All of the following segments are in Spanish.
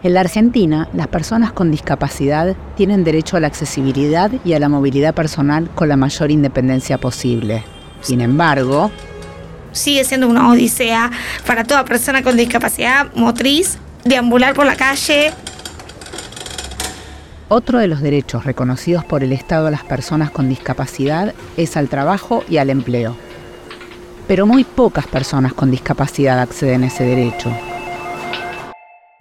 En la Argentina, las personas con discapacidad tienen derecho a la accesibilidad y a la movilidad personal con la mayor independencia posible. Sin embargo, sigue siendo una odisea para toda persona con discapacidad motriz deambular por la calle. Otro de los derechos reconocidos por el Estado a las personas con discapacidad es al trabajo y al empleo. Pero muy pocas personas con discapacidad acceden a ese derecho.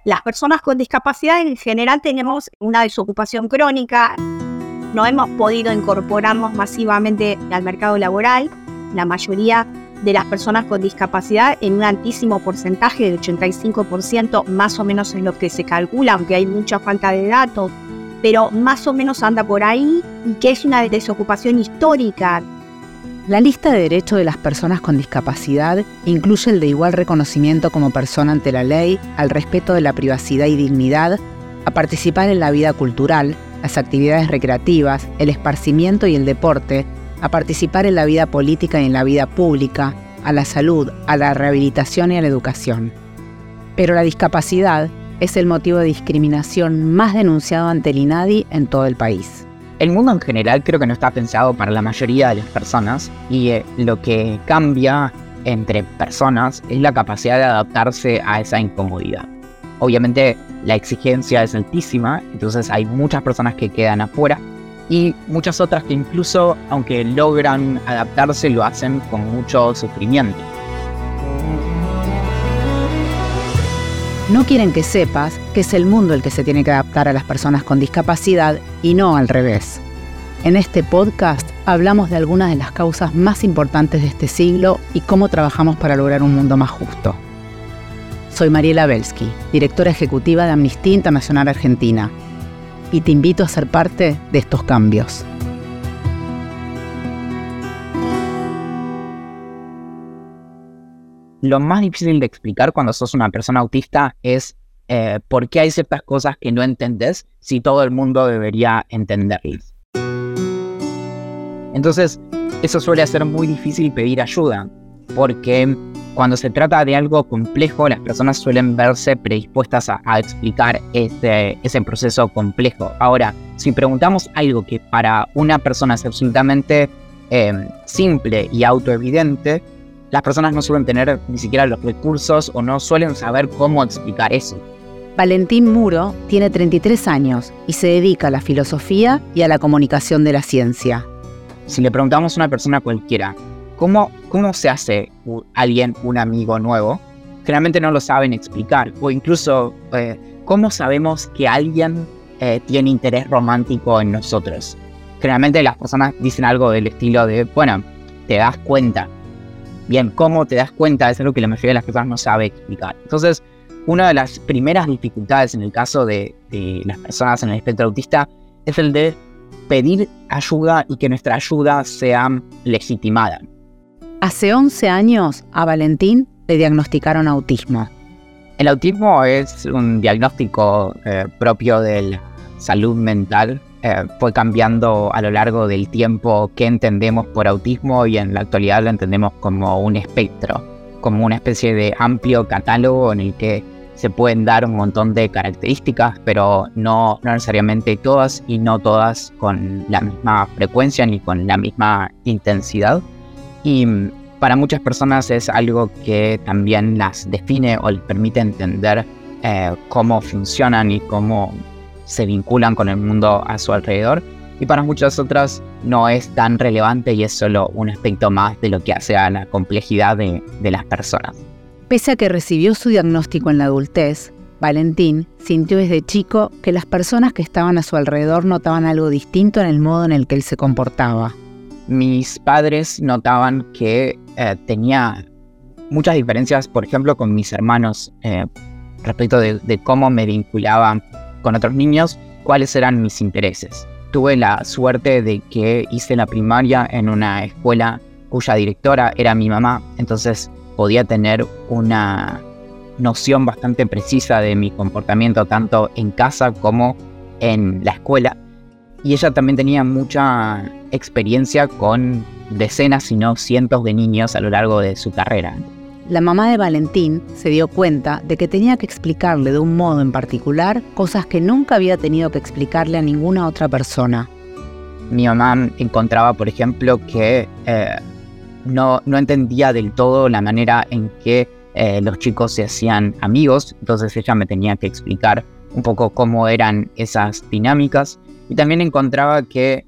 Las personas con discapacidad en general tenemos una desocupación crónica, no hemos podido incorporarnos masivamente al mercado laboral, la mayoría de las personas con discapacidad en un altísimo porcentaje del 85% más o menos en lo que se calcula, aunque hay mucha falta de datos, pero más o menos anda por ahí y que es una desocupación histórica la lista de derechos de las personas con discapacidad incluye el de igual reconocimiento como persona ante la ley, al respeto de la privacidad y dignidad, a participar en la vida cultural, las actividades recreativas, el esparcimiento y el deporte, a participar en la vida política y en la vida pública, a la salud, a la rehabilitación y a la educación. Pero la discapacidad es el motivo de discriminación más denunciado ante el INADI en todo el país. El mundo en general creo que no está pensado para la mayoría de las personas y eh, lo que cambia entre personas es la capacidad de adaptarse a esa incomodidad. Obviamente la exigencia es altísima, entonces hay muchas personas que quedan afuera y muchas otras que incluso aunque logran adaptarse lo hacen con mucho sufrimiento. No quieren que sepas que es el mundo el que se tiene que adaptar a las personas con discapacidad y no al revés. En este podcast hablamos de algunas de las causas más importantes de este siglo y cómo trabajamos para lograr un mundo más justo. Soy Mariela Belsky, directora ejecutiva de Amnistía Internacional Argentina, y te invito a ser parte de estos cambios. Lo más difícil de explicar cuando sos una persona autista es eh, por qué hay ciertas cosas que no entendés si todo el mundo debería entenderlas. Entonces, eso suele ser muy difícil pedir ayuda, porque cuando se trata de algo complejo, las personas suelen verse predispuestas a, explicar ese, ese proceso complejo. Ahora, si preguntamos algo que para una persona es absolutamente eh, simple y autoevidente, las personas no suelen tener ni siquiera los recursos o no suelen saber cómo explicar eso. Valentín Muro tiene 33 años y se dedica a la filosofía y a la comunicación de la ciencia. Si le preguntamos a una persona cualquiera, ¿cómo, cómo se hace alguien un amigo nuevo? Generalmente no lo saben explicar. O incluso, eh, ¿cómo sabemos que alguien eh, tiene interés romántico en nosotros? Generalmente las personas dicen algo del estilo de, bueno, te das cuenta. Bien, ¿cómo te das cuenta? Es algo que la mayoría de las personas no sabe explicar. Entonces, una de las primeras dificultades en el caso de, las personas en el espectro autista es el de pedir ayuda y que nuestra ayuda sea legitimada. Hace 11 años a Valentín le diagnosticaron autismo. El autismo es un diagnóstico eh, propio de la salud mental eh, fue cambiando a lo largo del tiempo qué entendemos por autismo y en la actualidad lo entendemos como un espectro, como una especie de amplio catálogo en el que se pueden dar un montón de características, pero no, necesariamente todas y no todas con la misma frecuencia ni con la misma intensidad. Y mm, para muchas personas es algo que también las define o les permite entender eh, cómo funcionan y cómo se vinculan con el mundo a su alrededor y para muchas otras no es tan relevante y es solo un aspecto más de lo que hace a la complejidad de, de las personas. Pese a que recibió su diagnóstico en la adultez, Valentín sintió desde chico que las personas que estaban a su alrededor notaban algo distinto en el modo en el que él se comportaba. Mis padres notaban que eh, tenía muchas diferencias, por ejemplo, con mis hermanos eh, respecto de, de, cómo me vinculaban con otros niños cuáles eran mis intereses. Tuve la suerte de que hice la primaria en una escuela cuya directora era mi mamá, entonces podía tener una noción bastante precisa de mi comportamiento tanto en casa como en la escuela. Y ella también tenía mucha experiencia con decenas, si no cientos de niños a lo largo de su carrera. La mamá de Valentín se dio cuenta de que tenía que explicarle de un modo en particular cosas que nunca había tenido que explicarle a ninguna otra persona. Mi mamá encontraba, por ejemplo, que eh, no, no entendía del todo la manera en que eh, los chicos se hacían amigos, entonces ella me tenía que explicar un poco cómo eran esas dinámicas y también encontraba que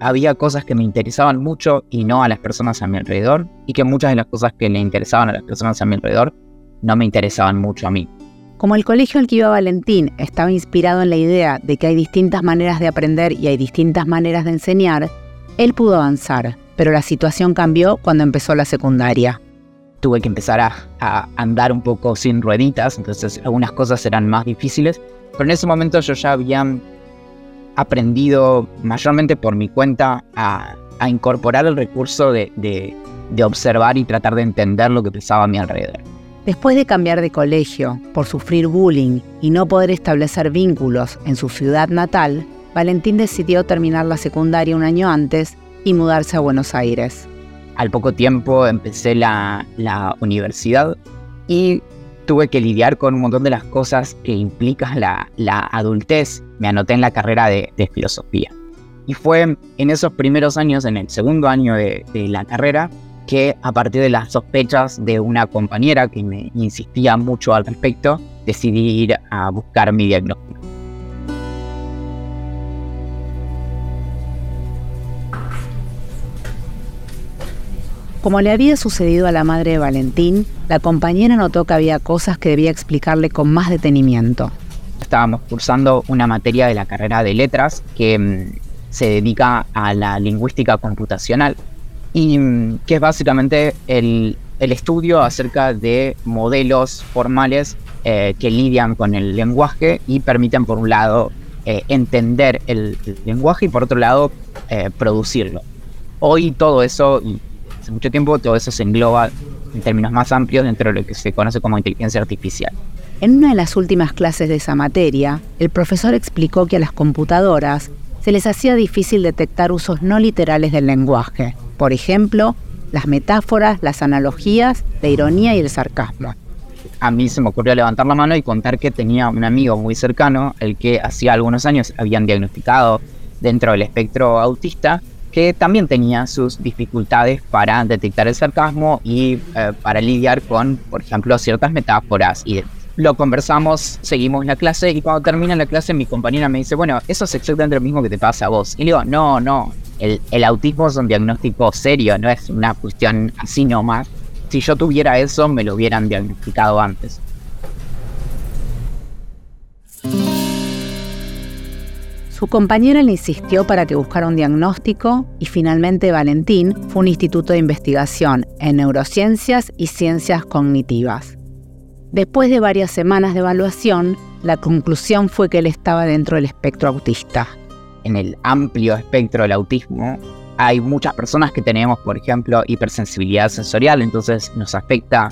había cosas que me interesaban mucho y no a las personas a mi alrededor y que muchas de las cosas que le interesaban a las personas a mi alrededor no me interesaban mucho a mí. Como el colegio al que iba Valentín estaba inspirado en la idea de que hay distintas maneras de aprender y hay distintas maneras de enseñar, él pudo avanzar, pero la situación cambió cuando empezó la secundaria. Tuve que empezar a, a andar un poco sin rueditas, entonces algunas cosas eran más difíciles, pero en ese momento yo ya había aprendido mayormente por mi cuenta a, incorporar el recurso de, de, observar y tratar de entender lo que pasaba a mi alrededor. Después de cambiar de colegio, por sufrir bullying y no poder establecer vínculos en su ciudad natal, Valentín decidió terminar la secundaria un año antes y mudarse a Buenos Aires. Al poco tiempo empecé la, la universidad y tuve que lidiar con un montón de las cosas que implica la, la adultez. Me anoté en la carrera de, filosofía. Y fue en esos primeros años, en el segundo año de, de la carrera, que a partir de las sospechas de una compañera que me insistía mucho al respecto, decidí ir a buscar mi diagnóstico. Como le había sucedido a la madre de Valentín, la compañera notó que había cosas que debía explicarle con más detenimiento. Estábamos cursando una materia de la carrera de letras que mm, se dedica a la lingüística computacional y mm, que es básicamente el, estudio acerca de modelos formales eh, que lidian con el lenguaje y permiten, por un lado, eh, entender el, lenguaje y por otro lado, eh, producirlo. Hoy todo eso, hace mucho tiempo todo eso se engloba en términos más amplios dentro de lo que se conoce como inteligencia artificial. En una de las últimas clases de esa materia, el profesor explicó que a las computadoras se les hacía difícil detectar usos no literales del lenguaje, por ejemplo, las metáforas, las analogías, la ironía y el sarcasmo. A mí se me ocurrió levantar la mano y contar que tenía un amigo muy cercano, el que hacía algunos años habían diagnosticado dentro del espectro autista que también tenía sus dificultades para detectar el sarcasmo y eh, para lidiar con, por ejemplo, ciertas metáforas y lo conversamos, seguimos la clase y cuando termina la clase mi compañera me dice, bueno, eso es exactamente lo mismo que te pasa a vos. Y le digo, no, no, el, el autismo es un diagnóstico serio, no es una cuestión así nomás. Si yo tuviera eso, me lo hubieran diagnosticado antes. Su compañera le insistió para que buscara un diagnóstico y finalmente Valentín fue un instituto de investigación en neurociencias y ciencias cognitivas. Después de varias semanas de evaluación, la conclusión fue que él estaba dentro del espectro autista. En el amplio espectro del autismo hay muchas personas que tenemos, por ejemplo, hipersensibilidad sensorial, entonces nos afecta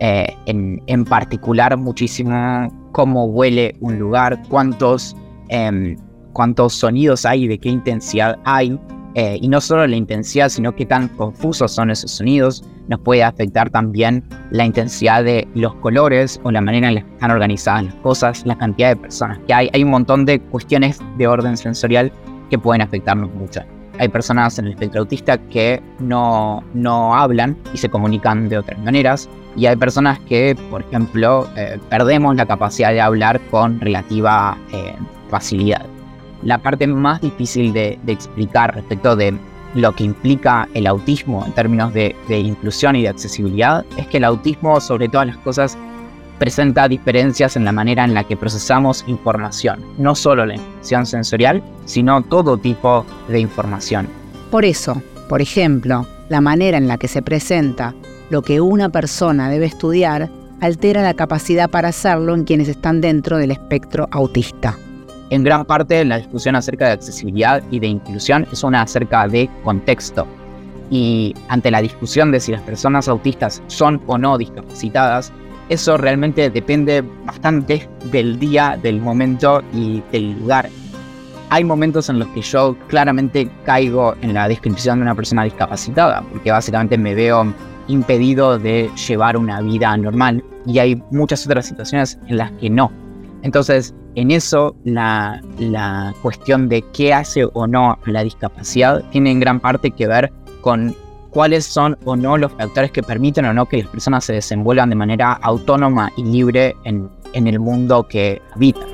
eh, en, particular muchísimo cómo huele un lugar, cuántos em, cuántos sonidos hay de qué intensidad hay. Eh, y no solo la intensidad, sino qué tan confusos son esos sonidos. Nos puede afectar también la intensidad de los colores o la manera en la que están organizadas las cosas, la cantidad de personas que hay. Hay un montón de cuestiones de orden sensorial que pueden afectarnos mucho. Hay personas en el espectro autista que no, no hablan y se comunican de otras maneras. Y hay personas que, por ejemplo, eh, perdemos la capacidad de hablar con relativa eh, facilidad la parte más difícil de, explicar respecto de lo que implica el autismo en términos de, inclusión y de accesibilidad es que el autismo, sobre todas las cosas, presenta diferencias en la manera en la que procesamos información, no solo la información sensorial, sino todo tipo de información. Por eso, por ejemplo, la manera en la que se presenta lo que una persona debe estudiar altera la capacidad para hacerlo en quienes están dentro del espectro autista. En gran parte la discusión acerca de accesibilidad y de inclusión es una acerca de contexto. Y ante la discusión de si las personas autistas son o no discapacitadas, eso realmente depende bastante del día, del momento y del lugar. Hay momentos en los que yo claramente caigo en la descripción de una persona discapacitada, porque básicamente me veo impedido de llevar una vida normal y hay muchas otras situaciones en las que no. Entonces, en eso la, la cuestión de qué hace o no la discapacidad tiene en gran parte que ver con cuáles son o no los factores que permiten o no que las personas se desenvuelvan de manera autónoma y libre en, en el mundo que habitan.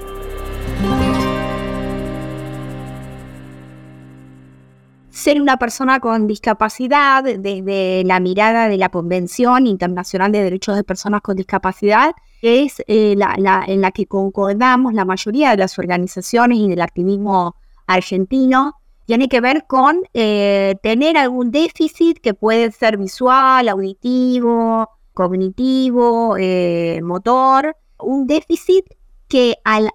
ser una persona con discapacidad desde la mirada de la Convención Internacional de Derechos de Personas con Discapacidad, es eh, la, en la que concordamos la mayoría de las organizaciones y del activismo argentino, tiene que ver con eh, tener algún déficit que puede ser visual, auditivo, cognitivo, eh, motor, un déficit que al,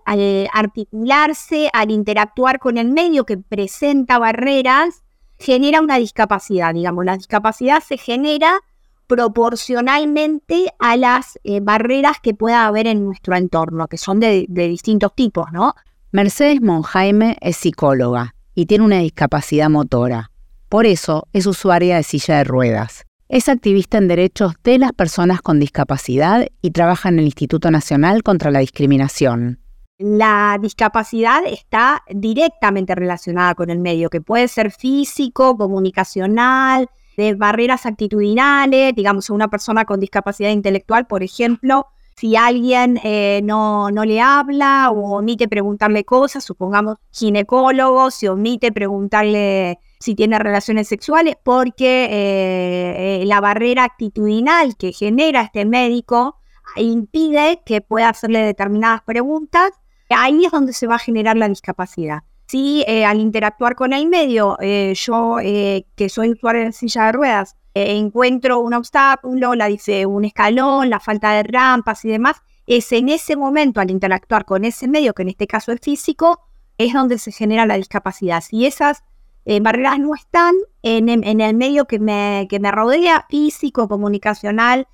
articularse, al interactuar con el medio que presenta barreras, genera una discapacidad, digamos, la discapacidad se genera proporcionalmente a las eh, barreras que pueda haber en nuestro entorno, que son de, de distintos tipos, ¿no? Mercedes Monjaime es psicóloga y tiene una discapacidad motora. Por eso es usuaria de silla de ruedas. Es activista en derechos de las personas con discapacidad y trabaja en el Instituto Nacional contra la Discriminación la discapacidad está directamente relacionada con el medio, que puede ser físico, comunicacional, de barreras actitudinales, digamos, una persona con discapacidad intelectual, por ejemplo, si alguien eh, no, no, le habla o omite preguntarle cosas, supongamos ginecólogo, si omite preguntarle si tiene relaciones sexuales, porque eh, eh, la barrera actitudinal que genera este médico impide que pueda hacerle determinadas preguntas Ahí es donde se va a generar la discapacidad. Si eh, al interactuar con el medio, eh, yo eh, que soy usuario de silla de ruedas, encuentro un obstáculo, la dice un escalón, la falta de rampas y demás, es en ese momento al interactuar con ese medio, que en este caso es físico, es donde se genera la discapacidad. Si esas barreras no están en, el medio que me, que me rodea, físico, comunicacional,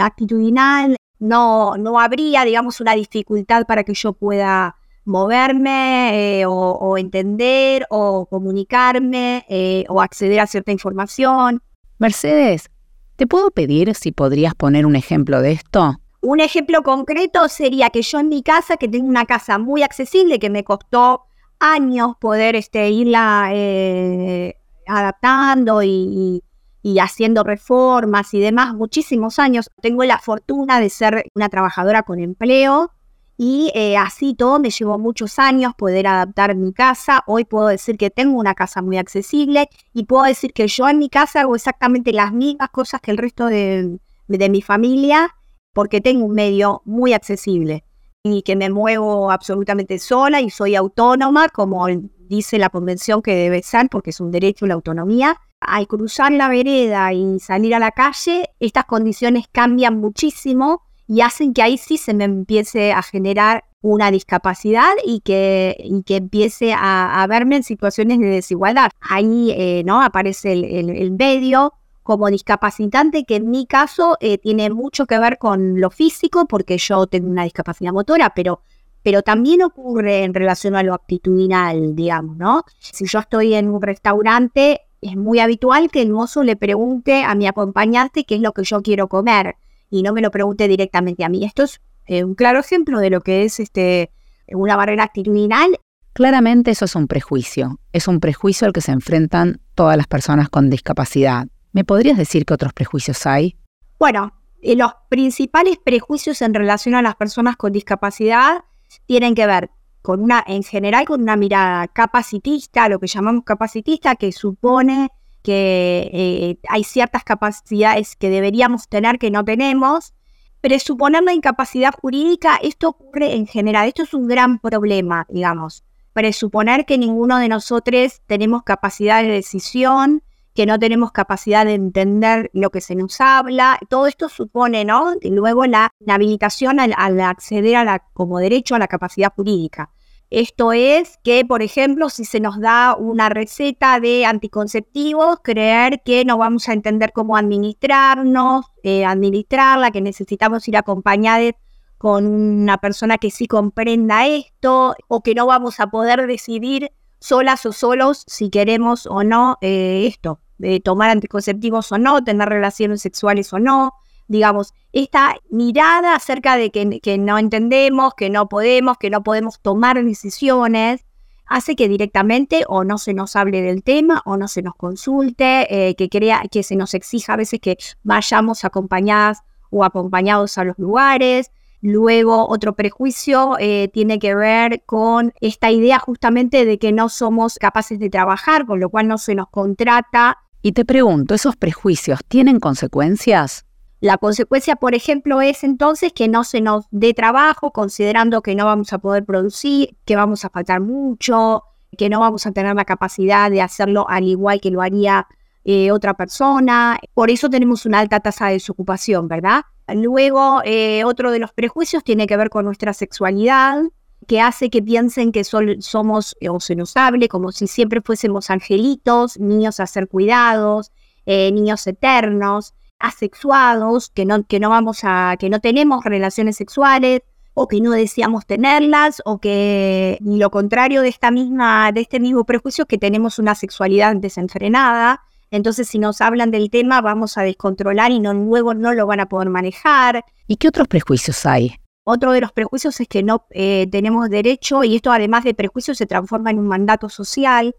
actitudinal, no, no habría, digamos, una dificultad para que yo pueda moverme eh, o, entender o comunicarme eh, o acceder a cierta información. Mercedes, ¿te puedo pedir si podrías poner un ejemplo de esto? Un ejemplo concreto sería que yo en mi casa, que tengo una casa muy accesible, que me costó años poder este, irla eh, adaptando y, y haciendo reformas y demás, muchísimos años. Tengo la fortuna de ser una trabajadora con empleo y eh, así todo me llevó muchos años poder adaptar mi casa. Hoy puedo decir que tengo una casa muy accesible y puedo decir que yo en mi casa hago exactamente las mismas cosas que el resto de, de mi familia porque tengo un medio muy accesible y que me muevo absolutamente sola y soy autónoma, como dice la convención que debe ser, porque es un derecho la autonomía al cruzar la vereda y salir a la calle, estas condiciones cambian muchísimo y hacen que ahí sí se me empiece a generar una discapacidad y que, que empiece a, verme en situaciones de desigualdad. Ahí eh, ¿no? aparece el, medio como discapacitante, que en mi caso eh, tiene mucho que ver con lo físico, porque yo tengo una discapacidad motora, pero, pero también ocurre en relación a lo actitudinal, digamos, ¿no? Si yo estoy en un restaurante, es muy habitual que el mozo le pregunte a mi acompañante qué es lo que yo quiero comer y no me lo pregunte directamente a mí. Esto es eh, un claro ejemplo de lo que es este, una barrera actitudinal. Claramente eso es un prejuicio, es un prejuicio al que se enfrentan todas las personas con discapacidad. ¿Me podrías decir qué otros prejuicios hay? Bueno, eh, los principales prejuicios en relación a las personas con discapacidad tienen que ver con una, en general, con una mirada capacitista, lo que llamamos capacitista, que supone que eh, hay ciertas capacidades que deberíamos tener que no tenemos. Presuponer la incapacidad jurídica, esto ocurre en general, esto es un gran problema, digamos. Presuponer que ninguno de nosotros tenemos capacidad de decisión, que no tenemos capacidad de entender lo que se nos habla. Todo esto supone, ¿no? Y luego la habilitación al, acceder a la, como derecho a la capacidad jurídica. Esto es que, por ejemplo, si se nos da una receta de anticonceptivos, creer que no vamos a entender cómo administrarnos, eh, administrarla, que necesitamos ir acompañados con una persona que sí comprenda esto, o que no vamos a poder decidir solas o solos si queremos o no eh, esto. eh, tomar anticonceptivos o no, tener relaciones sexuales o no. Digamos, esta mirada acerca de que, no entendemos, que no podemos, que no podemos tomar decisiones, hace que directamente o no se nos hable del tema o no se nos consulte, eh, que crea que se nos exija a veces que vayamos acompañadas o acompañados a los lugares. Luego, otro prejuicio eh, tiene que ver con esta idea justamente de que no somos capaces de trabajar, con lo cual no se nos contrata. Y te pregunto, ¿esos prejuicios tienen consecuencias? La consecuencia, por ejemplo, es entonces que no se nos dé trabajo, considerando que no vamos a poder producir, que vamos a faltar mucho, que no vamos a tener la capacidad de hacerlo al igual que lo haría eh, otra persona. Por eso tenemos una alta tasa de desocupación, ¿verdad? Luego, eh, otro de los prejuicios tiene que ver con nuestra sexualidad, que hace que piensen que somos, o se nos hable, como si siempre fuésemos angelitos, niños a ser cuidados, eh, niños eternos, asexuados, que no, que no vamos a, que no tenemos relaciones sexuales, o que no deseamos tenerlas, o que ni lo contrario de esta misma, de este mismo prejuicio, que tenemos una sexualidad desenfrenada. Entonces, si nos hablan del tema, vamos a descontrolar y no, luego no lo van a poder manejar. ¿Y qué otros prejuicios hay? Otro de los prejuicios es que no eh, tenemos derecho, y esto además de prejuicios se transforma en un mandato social,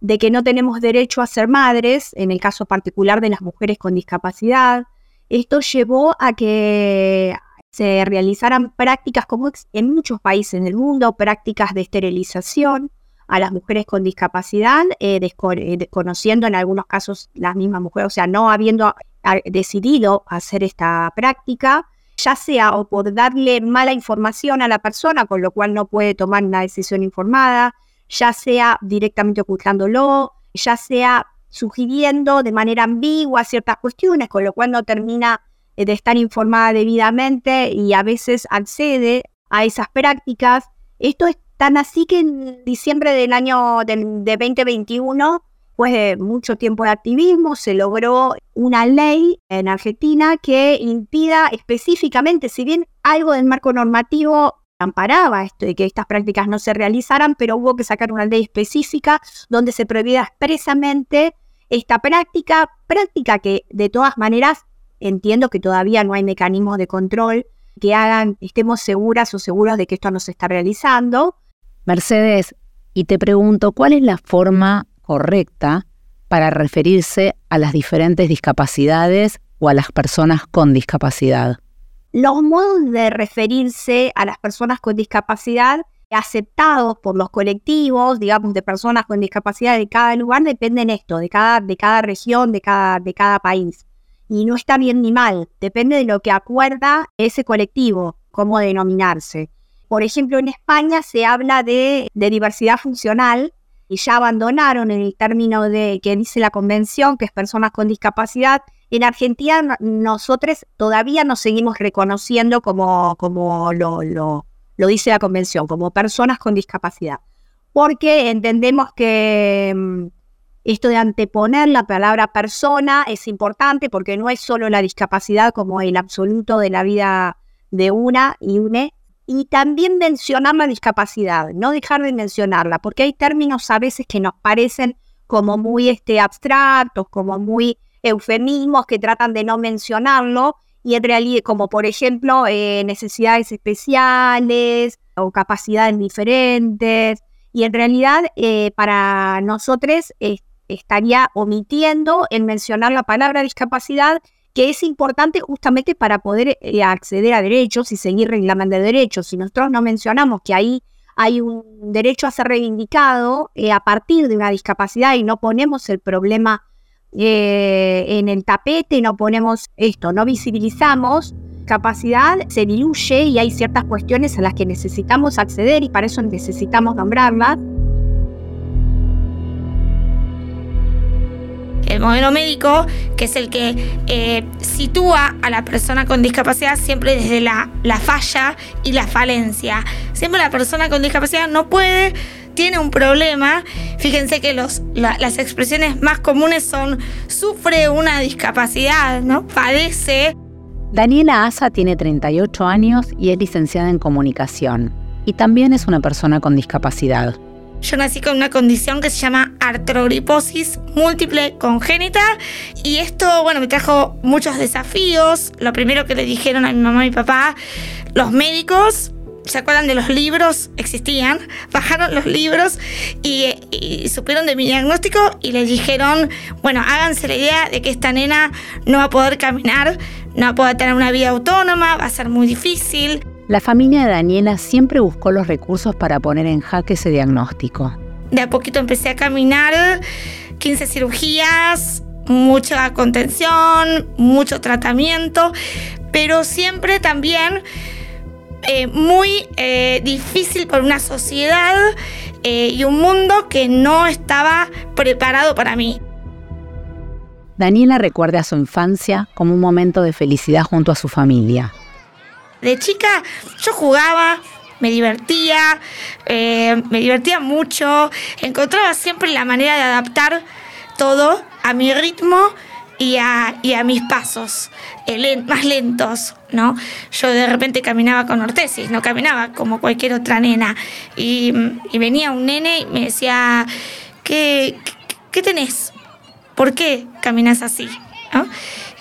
de que no tenemos derecho a ser madres, en el caso particular de las mujeres con discapacidad. Esto llevó a que se realizaran prácticas como en muchos países del mundo, prácticas de esterilización, a las mujeres con discapacidad, eh, eh, desconociendo en algunos casos las mismas mujeres, o sea, no habiendo decidido hacer esta práctica, ya sea o por darle mala información a la persona, con lo cual no puede tomar una decisión informada, ya sea directamente ocultándolo, ya sea sugiriendo de manera ambigua ciertas cuestiones, con lo cual no termina eh, de estar informada debidamente y a veces accede a esas prácticas. Esto es Tan así que en diciembre del año de, 2021, después de mucho tiempo de activismo, se logró una ley en Argentina que impida específicamente, si bien algo del marco normativo amparaba esto de que estas prácticas no se realizaran, pero hubo que sacar una ley específica donde se prohibía expresamente esta práctica, práctica que de todas maneras entiendo que todavía no hay mecanismos de control que hagan, estemos seguras o seguros de que esto no se está realizando, Mercedes, y te pregunto, ¿cuál es la forma correcta para referirse a las diferentes discapacidades o a las personas con discapacidad? Los modos de referirse a las personas con discapacidad aceptados por los colectivos, digamos, de personas con discapacidad de cada lugar, dependen esto, de cada, de cada región, de cada, de cada país. Y no está bien ni mal, depende de lo que acuerda ese colectivo, cómo denominarse. Por ejemplo, en España se habla de, diversidad funcional y ya abandonaron el término de que dice la convención, que es personas con discapacidad. En Argentina nosotros todavía nos seguimos reconociendo como, como lo, lo, lo dice la convención, como personas con discapacidad. Porque entendemos que mm, esto de anteponer la palabra persona es importante porque no es solo la discapacidad como el absoluto de la vida de una y une, y también mencionar la discapacidad, no dejar de mencionarla, porque hay términos a veces que nos parecen como muy este, abstractos, como muy eufemismos que tratan de no mencionarlo, y en realidad, como por ejemplo eh, necesidades especiales o capacidades diferentes, y en realidad eh, para nosotros estaría omitiendo el mencionar la palabra discapacidad que es importante justamente para poder eh, acceder a derechos y seguir reclamando derechos. Si nosotros no mencionamos que ahí hay un derecho a ser reivindicado eh, a partir de una discapacidad y no ponemos el problema eh, en el tapete, no ponemos esto, no visibilizamos, capacidad se diluye y hay ciertas cuestiones a las que necesitamos acceder y para eso necesitamos nombrarlas. El modelo médico, que es el que eh, sitúa a la persona con discapacidad siempre desde la, falla y la falencia. Siempre la persona con discapacidad no puede, tiene un problema. Fíjense que los, las expresiones más comunes son sufre una discapacidad, ¿no? Padece. Daniela Asa tiene 38 años y es licenciada en comunicación. Y también es una persona con discapacidad. Yo nací con una condición que se llama artrogriposis múltiple congénita y esto, bueno, me trajo muchos desafíos. Lo primero que le dijeron a mi mamá y mi papá, los médicos, ¿se acuerdan de los libros? Existían, bajaron los libros y, y, supieron de mi diagnóstico y les dijeron, bueno, háganse la idea de que esta nena no va a poder caminar, no va a poder tener una vida autónoma, va a ser muy difícil. La familia de Daniela siempre buscó los recursos para poner en jaque ese diagnóstico. De a poquito empecé a caminar, 15 cirugías, mucha contención, mucho tratamiento, pero siempre también eh, muy eh, difícil por una sociedad eh, y un mundo que no estaba preparado para mí. Daniela recuerda su infancia como un momento de felicidad junto a su familia. De chica yo jugaba, me divertía, eh, me divertía mucho, encontraba siempre la manera de adaptar todo a mi ritmo y a, mis pasos eh, más lentos, ¿no? Yo de repente caminaba con ortesis, no caminaba como cualquier otra nena. Y, venía un nene y me decía, ¿qué, qué, tenés? ¿Por qué caminas así?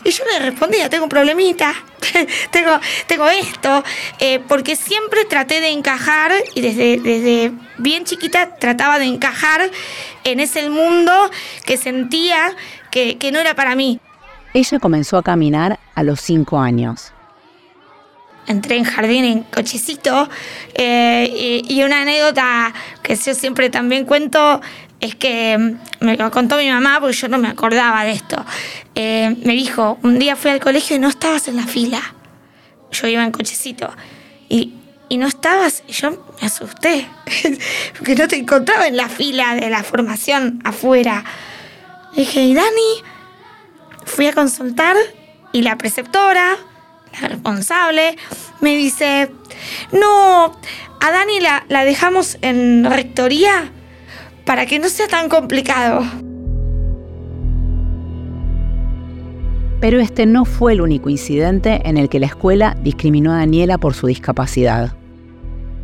Y yo le respondía, tengo problemita, tengo, tengo esto, eh, porque siempre traté de encajar y desde, desde bien chiquita trataba de encajar en ese mundo que sentía que, no era para mí. Ella comenzó a caminar a los cinco años entré en jardín en cochecito eh, y, una anécdota que yo siempre también cuento es que mm, me lo contó mi mamá porque yo no me acordaba de esto. Eh, me dijo, un día fui al colegio y no estabas en la fila. Yo iba en cochecito y, y no estabas y yo me asusté porque no te encontraba en la fila de la formación afuera. dije, ¿y Dani? Fui a consultar y la preceptora, la responsable, me dice, no, a Dani la, la dejamos en rectoría para que no sea tan complicado. Pero este no fue el único incidente en el que la escuela discriminó a Daniela por su discapacidad.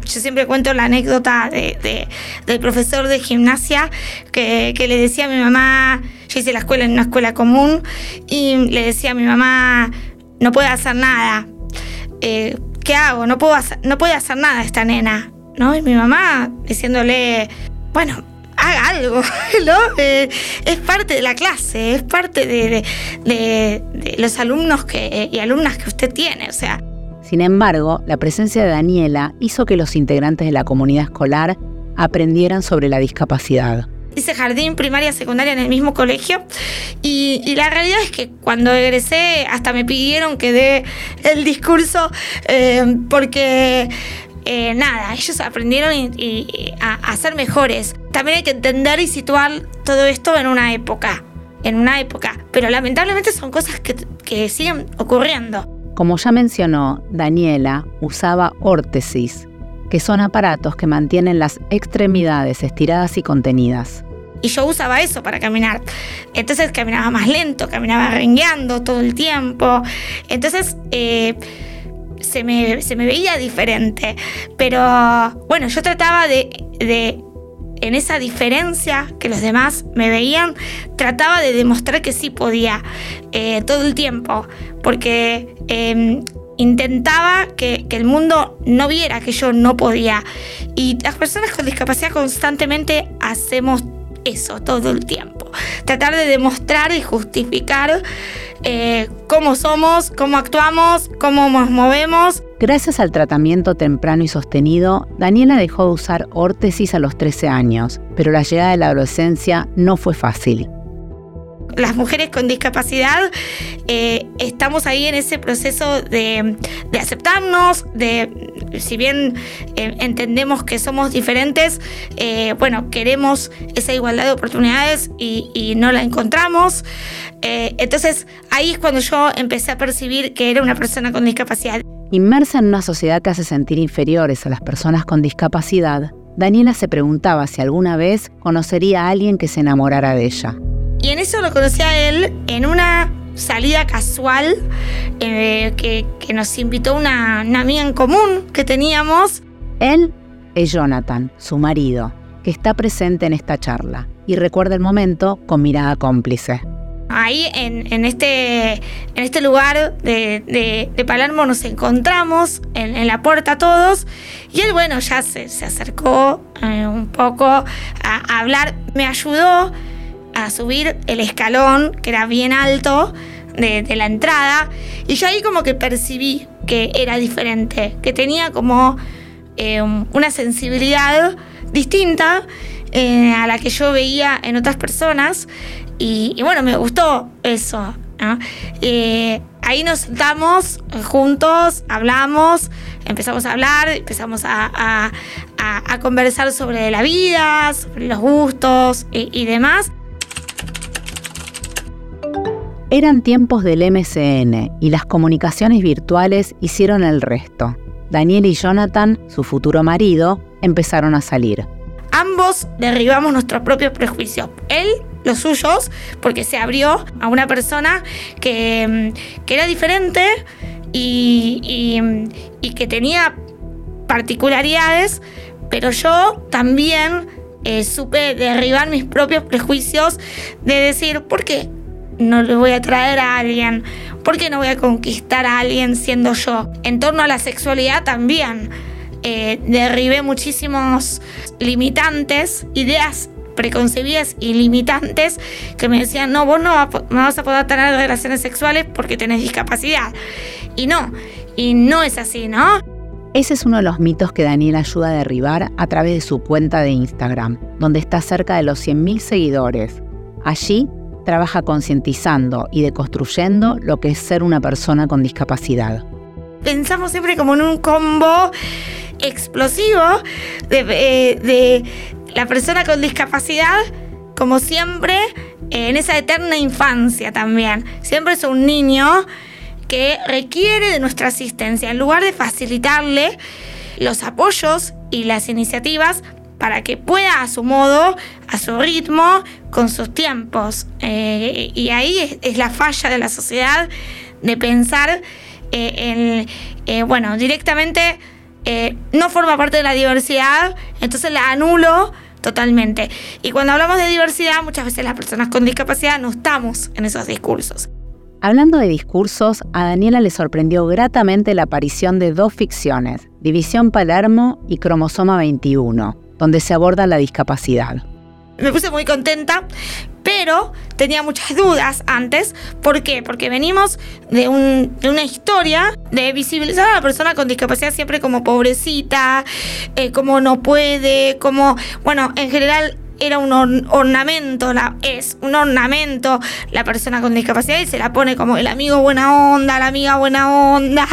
Yo siempre cuento la anécdota del profesor de gimnasia que, le decía a mi mamá, yo hice la escuela en una escuela común, y le decía a mi mamá, no puede hacer nada. Eh, ¿Qué hago? No puedo hacer, no puede hacer nada esta nena. ¿no? Y mi mamá diciéndole, bueno, haga algo, ¿no? Eh, es parte de la clase, es parte de, los alumnos que, y alumnas que usted tiene, o sea. Sin embargo, la presencia de Daniela hizo que los integrantes de la comunidad escolar aprendieran sobre la discapacidad. Hice jardín, primaria, secundaria en el mismo colegio y, la realidad es que cuando egresé hasta me pidieron que dé el discurso eh, porque eh, nada, ellos aprendieron a, ser mejores. También hay que entender y situar todo esto en una época, en una época. Pero lamentablemente son cosas que, que siguen ocurriendo. Como ya mencionó, Daniela usaba órtesis, que son aparatos que mantienen las extremidades estiradas y contenidas. Y yo usaba eso para caminar. Entonces caminaba más lento, caminaba rengueando todo el tiempo. Entonces, eh, se me, veía diferente. Pero bueno, yo trataba de, en esa diferencia que los demás me veían, trataba de demostrar que sí podía eh, todo el tiempo, porque em, intentaba que, que, el mundo no viera que yo no podía. Y las personas con discapacidad constantemente hacemos eso todo el tiempo. Tratar de demostrar y justificar eh, cómo somos, cómo actuamos, cómo nos movemos. Gracias al tratamiento temprano y sostenido, Daniela dejó de usar órtesis a los 13 años, pero la llegada de la adolescencia no fue fácil las mujeres con discapacidad eh, estamos ahí en ese proceso de, aceptarnos, de, si bien eh, entendemos que somos diferentes, eh, bueno, queremos esa igualdad de oportunidades y, y no la encontramos. entonces ahí es cuando yo empecé a percibir que era una persona con discapacidad. Inmersa en una sociedad que hace sentir inferiores a las personas con discapacidad, Daniela se preguntaba si alguna vez conocería a alguien que se enamorara de ella. Y en eso lo conocí a él en una salida casual eh, que, nos invitó una, amiga en común que teníamos. Él es Jonathan, su marido, que está presente en esta charla y recuerda el momento con mirada cómplice. Ahí en, este, en este lugar de, Palermo nos encontramos en, la puerta todos y él, bueno, ya se, acercó eh, un poco a, hablar, me ayudó a subir el escalón, que era bien alto, de, la entrada y yo ahí como que percibí que era diferente, que tenía como eh, una sensibilidad distinta eh, a la que yo veía en otras personas y, bueno, me gustó eso. Eh, ahí nos sentamos juntos, hablamos, empezamos a hablar, empezamos a, conversar sobre la vida, sobre los gustos y, demás. Eran tiempos del MCN y las comunicaciones virtuales hicieron el resto. Daniel y Jonathan, su futuro marido, empezaron a salir. Ambos derribamos nuestros propios prejuicios. Él los suyos, porque se abrió a una persona que, mm, era diferente y, que tenía particularidades, pero yo también eh, supe derribar mis propios prejuicios de decir, ¿por qué no le voy a traer a alguien? ¿Por qué no voy a conquistar a alguien siendo yo? En torno a la sexualidad también. Eh, derribé muchísimos limitantes, ideas preconcebidas y limitantes que me decían, no, vos no, vas a poder tener relaciones sexuales porque tenés discapacidad. Y no, y no es así, ¿no? Ese es uno de los mitos que Daniel ayuda a derribar a través de su cuenta de Instagram, donde está cerca de los 100.000 seguidores. Allí trabaja concientizando y deconstruyendo lo que es ser una persona con discapacidad. Pensamos siempre como en un combo explosivo de, eh, de la persona con discapacidad, como siempre, en esa eterna infancia también. Siempre es un niño que requiere de nuestra asistencia. En lugar de facilitarle los apoyos y las iniciativas para que pueda a su modo, a su ritmo, con sus tiempos. Eh, y ahí es, la falla de la sociedad de pensar eh, en, eh, bueno, directamente no forma parte de la diversidad, entonces la anulo totalmente. Y cuando hablamos de diversidad, muchas veces las personas con discapacidad no estamos en esos discursos. Hablando de discursos, a Daniela le sorprendió gratamente la aparición de dos ficciones, División Palermo y Cromosoma 21, donde se aborda la discapacidad. Me puse muy contenta, pero tenía muchas dudas antes. ¿Por qué? Porque venimos de, una historia de visibilizar a la persona con discapacidad siempre como pobrecita, eh, como no puede, como, bueno, en general era un ornamento, es un ornamento la persona con discapacidad y se la pone como el amigo buena onda, la amiga buena onda.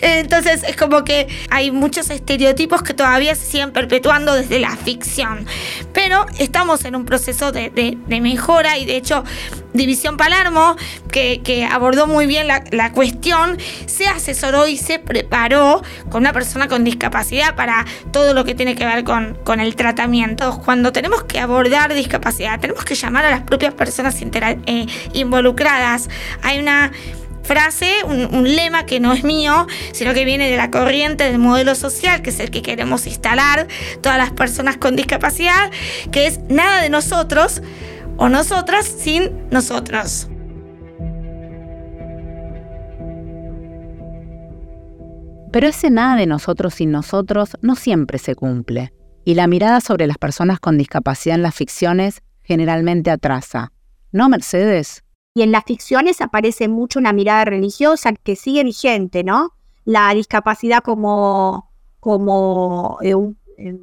Entonces es como que hay muchos estereotipos que todavía se siguen perpetuando desde la ficción. Pero estamos en un proceso de, mejora y de hecho División Palermo, que, abordó muy bien la, cuestión, se asesoró y se preparó con una persona con discapacidad para todo lo que tiene que ver con, el tratamiento. Cuando tenemos que abordar discapacidad, tenemos que llamar a las propias personas eh, involucradas. Hay una frase, un, lema que no es mío, sino que viene de la corriente del modelo social, que es el que queremos instalar todas las personas con discapacidad, que es nada de nosotros o nosotras sin nosotros. Pero ese nada de nosotros sin nosotros no siempre se cumple y la mirada sobre las personas con discapacidad en las ficciones generalmente atrasa. ¿No, Mercedes? Y en las ficciones aparece mucho una mirada religiosa que sigue vigente, ¿no? La discapacidad como, como eh, eh,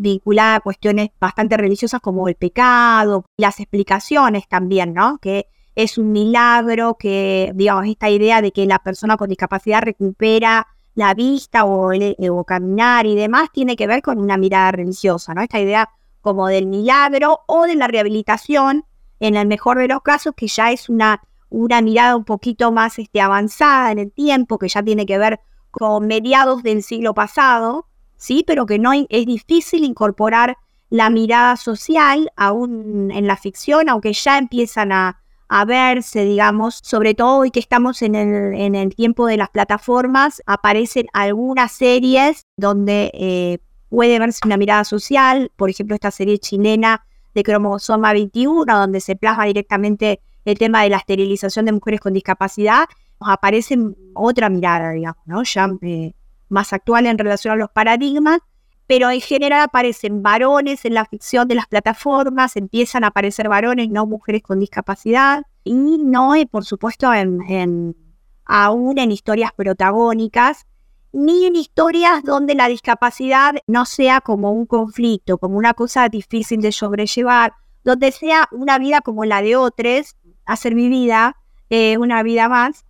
vinculada a cuestiones bastante religiosas como el pecado, las explicaciones también, ¿no? Que es un milagro, que, digamos, esta idea de que la persona con discapacidad recupera la vista o, o caminar y demás tiene que ver con una mirada religiosa, ¿no? Esta idea como del milagro o de la rehabilitación, en el mejor de los casos, que ya es una, una mirada un poquito más este, avanzada en el tiempo, que ya tiene que ver con mediados del siglo pasado, ¿sí? Pero que no es difícil incorporar la mirada social aún en la ficción, aunque ya empiezan a, a verse, digamos, sobre todo hoy que estamos en el, en el tiempo de las plataformas, aparecen algunas series donde eh, puede verse una mirada social, por ejemplo, esta serie chilena de cromosoma 21, donde se plasma directamente el tema de la esterilización de mujeres con discapacidad, aparece otra mirada, digamos, ¿no? ya eh, más actual en relación a los paradigmas, pero en general aparecen varones en la ficción de las plataformas, empiezan a aparecer varones, no mujeres con discapacidad, y no, eh, por supuesto, en, aún en historias protagónicas, ni en historias donde la discapacidad no sea como un conflicto, como una cosa difícil de sobrellevar, donde sea una vida como la de otros, a ser vivida, eh, una vida más.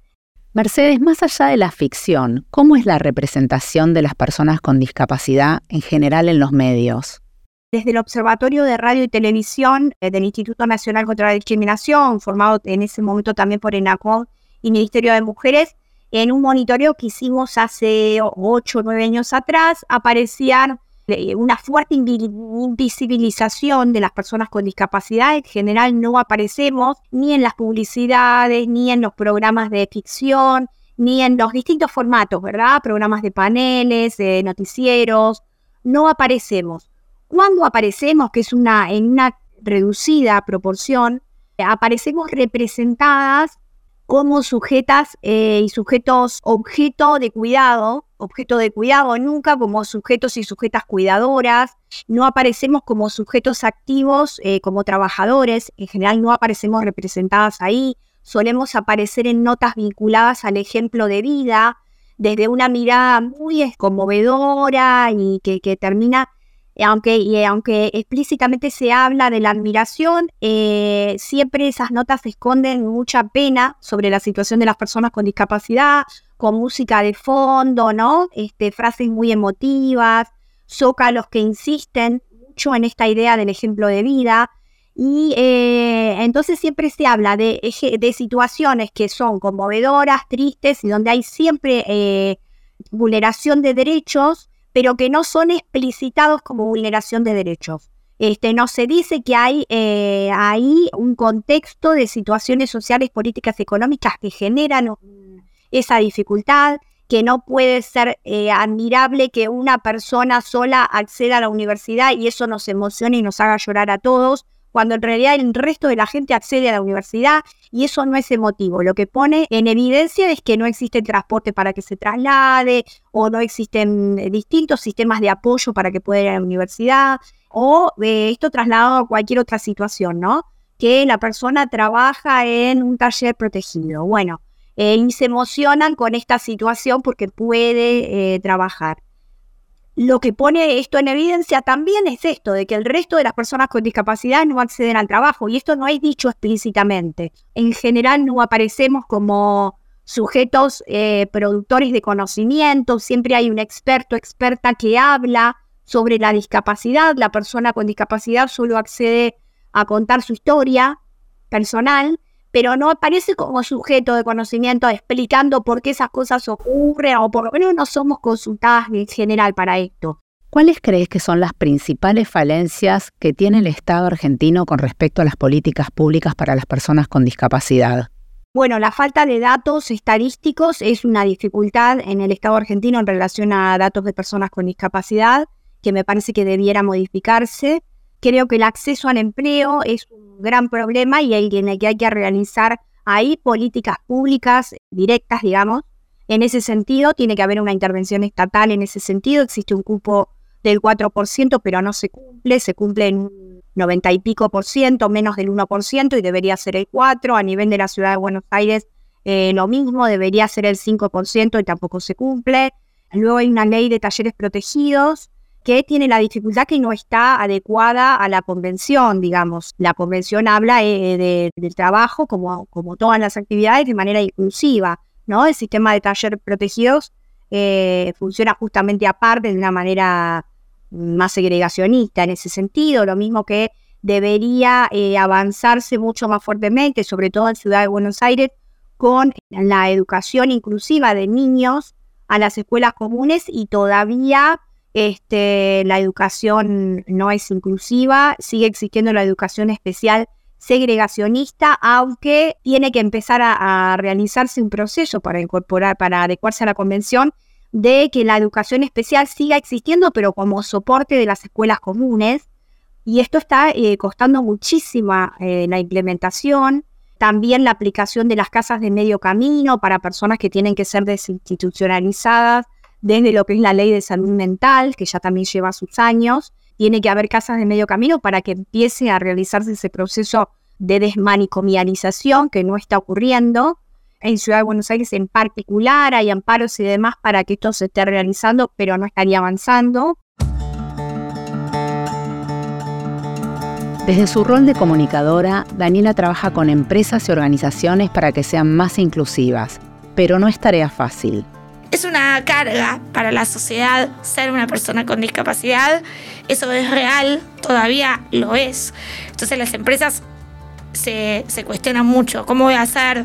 Mercedes, más allá de la ficción, ¿cómo es la representación de las personas con discapacidad en general en los medios? Desde el Observatorio de Radio y Televisión eh, del Instituto Nacional contra la Discriminación, formado en ese momento también por ENACOM y Ministerio de Mujeres, en un monitoreo que hicimos hace ocho o nueve años atrás, aparecían una fuerte invisibilización de las personas con discapacidad. En general no aparecemos ni en las publicidades, ni en los programas de ficción, ni en los distintos formatos, ¿verdad? Programas de paneles, de noticieros, no aparecemos. Cuando aparecemos, que es una, en una reducida proporción, aparecemos representadas como sujetas eh, y sujetos objeto de cuidado, objeto de cuidado nunca como sujetos y sujetas cuidadoras, no aparecemos como sujetos activos, eh, como trabajadores, en general no aparecemos representadas ahí, solemos aparecer en notas vinculadas al ejemplo de vida, desde una mirada muy conmovedora y que, termina aunque, y aunque explícitamente se habla de la admiración, eh, siempre esas notas esconden mucha pena sobre la situación de las personas con discapacidad, con música de fondo, ¿no? Este, frases muy emotivas, zócalos que insisten mucho en esta idea del ejemplo de vida. Y eh, entonces siempre se habla de, de, situaciones que son conmovedoras, tristes y donde hay siempre eh, vulneración de derechos pero que no son explicitados como vulneración de derechos. Este, no se dice que hay eh, ahí un contexto de situaciones sociales, políticas, económicas que generan esa dificultad, que no puede ser eh, admirable que una persona sola acceda a la universidad y eso nos emocione y nos haga llorar a todos, cuando en realidad el resto de la gente accede a la universidad y eso no es emotivo. Lo que pone en evidencia es que no existe transporte para que se traslade o no existen eh, distintos sistemas de apoyo para que pueda ir a la universidad o eh, esto trasladado a cualquier otra situación, ¿no? Que la persona trabaja en un taller protegido. Bueno, eh, y se emocionan con esta situación porque puede trabajar lo que pone esto en evidencia también es esto, de que el resto de las personas con discapacidad no acceden al trabajo, y esto no hay dicho explícitamente. En general no aparecemos como sujetos eh, productores de conocimiento, siempre hay un experto, experta que habla sobre la discapacidad, la persona con discapacidad solo accede a contar su historia personal, pero no aparece como sujeto de conocimiento explicando por qué esas cosas ocurren o por lo menos no somos consultadas en general para esto. ¿Cuáles crees que son las principales falencias que tiene el Estado argentino con respecto a las políticas públicas para las personas con discapacidad? Bueno, la falta de datos estadísticos es una dificultad en el Estado argentino en relación a datos de personas con discapacidad que me parece que debiera modificarse. Creo que el acceso al empleo es un gran problema y en hay que realizar ahí políticas públicas directas, digamos. En ese sentido, tiene que haber una intervención estatal en ese sentido. Existe un cupo del 4%, pero no se cumple, se cumple en un 90 y pico por ciento, menos del 1%, y debería ser el 4%. A nivel de la ciudad de Buenos Aires, eh, lo mismo, debería ser el 5% y tampoco se cumple. Luego hay una ley de talleres protegidos que tiene la dificultad que no está adecuada a la convención, digamos. La convención habla eh, del trabajo como, como todas las actividades de manera inclusiva, ¿no? El sistema de talleres protegidos eh, funciona justamente aparte de una manera más segregacionista en ese sentido, lo mismo que debería eh, avanzarse mucho más fuertemente, sobre todo en Ciudad de Buenos Aires, con la educación inclusiva de niños a las escuelas comunes y todavía este, la educación no es inclusiva, sigue existiendo la educación especial segregacionista, aunque tiene que empezar a, realizarse un proceso para incorporar, para adecuarse a la convención, de que la educación especial siga existiendo, pero como soporte de las escuelas comunes. Y esto está eh, costando muchísima eh, la implementación. También la aplicación de las casas de medio camino para personas que tienen que ser desinstitucionalizadas desde lo que es la ley de salud mental, que ya también lleva sus años. Tiene que haber casas de medio camino para que empiece a realizarse ese proceso de desmanicomialización que no está ocurriendo. En Ciudad de Buenos Aires en particular hay amparos y demás para que esto se esté realizando, pero no estaría avanzando. Desde su rol de comunicadora, Daniela trabaja con empresas y organizaciones para que sean más inclusivas, pero no es tarea fácil. Es una carga para la sociedad ser una persona con discapacidad. Eso es real, todavía lo es. Entonces las empresas se, cuestionan mucho. ¿Cómo voy a hacer?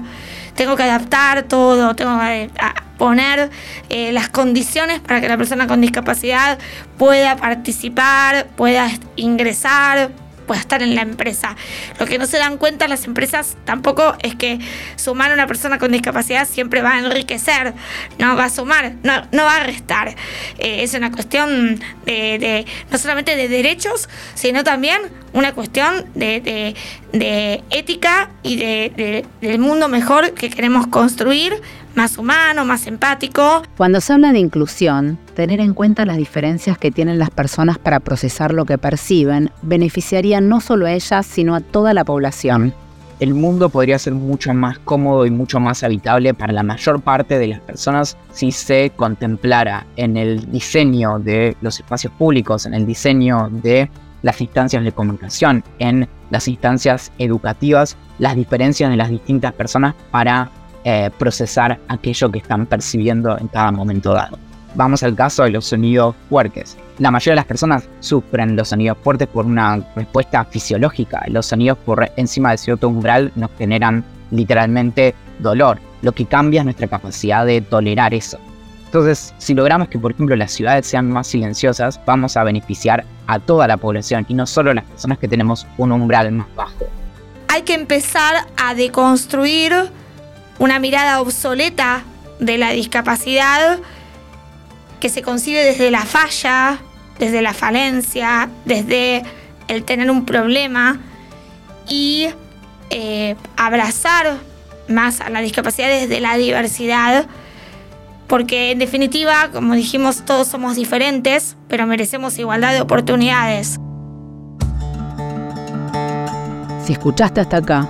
Tengo que adaptar todo, tengo que poner eh, las condiciones para que la persona con discapacidad pueda participar, pueda ingresar, pueda estar en la empresa. Lo que no se dan cuenta las empresas tampoco es que sumar a una persona con discapacidad siempre va a enriquecer, no va a sumar, no, no va a restar. Eh, es una cuestión de, no solamente de derechos, sino también una cuestión de, de ética y del mundo mejor que queremos construir más humano, más empático. Cuando se habla de inclusión, tener en cuenta las diferencias que tienen las personas para procesar lo que perciben beneficiaría no solo a ellas, sino a toda la población. El mundo podría ser mucho más cómodo y mucho más habitable para la mayor parte de las personas si se contemplara en el diseño de los espacios públicos, en el diseño de las instancias de comunicación, en las instancias educativas, las diferencias de las distintas personas para eh, procesar aquello que están percibiendo en cada momento dado. Vamos al caso de los sonidos fuertes. La mayoría de las personas sufren los sonidos fuertes por una respuesta fisiológica. Los sonidos por encima de cierto umbral nos generan literalmente dolor, lo que cambia es nuestra capacidad de tolerar eso. Entonces, si logramos que, por ejemplo, las ciudades sean más silenciosas, vamos a beneficiar a toda la población y no solo a las personas que tenemos un umbral más bajo. Hay que empezar a deconstruir una mirada obsoleta de la discapacidad que se concibe desde la falla, desde la falencia, desde el tener un problema y eh, abrazar más a la discapacidad desde la diversidad, porque en definitiva, como dijimos, todos somos diferentes, pero merecemos igualdad de oportunidades. Si escuchaste hasta acá,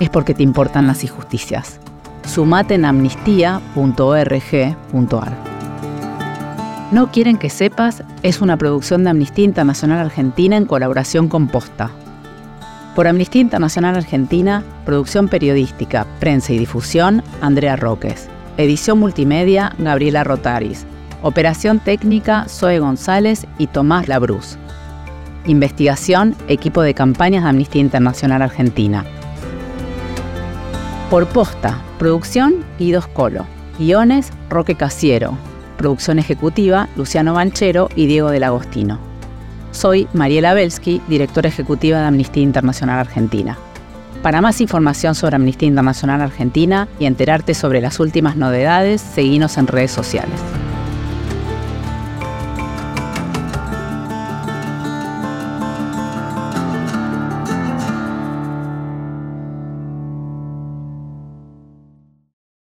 es porque te importan las injusticias sumate amnistía.org.ar. No quieren que sepas es una producción de Amnistía Internacional Argentina en colaboración con Posta. Por Amnistía Internacional Argentina, producción periodística, prensa y difusión, Andrea Roques. Edición multimedia, Gabriela Rotaris. Operación técnica, Zoe González y Tomás Labruz. Investigación, equipo de campañas de Amnistía Internacional Argentina. Por posta, producción Guido Colo. Guiones Roque Casiero. Producción ejecutiva Luciano Banchero y Diego del Agostino. Soy Mariela Belsky, directora ejecutiva de Amnistía Internacional Argentina. Para más información sobre Amnistía Internacional Argentina y enterarte sobre las últimas novedades, seguinos en redes sociales.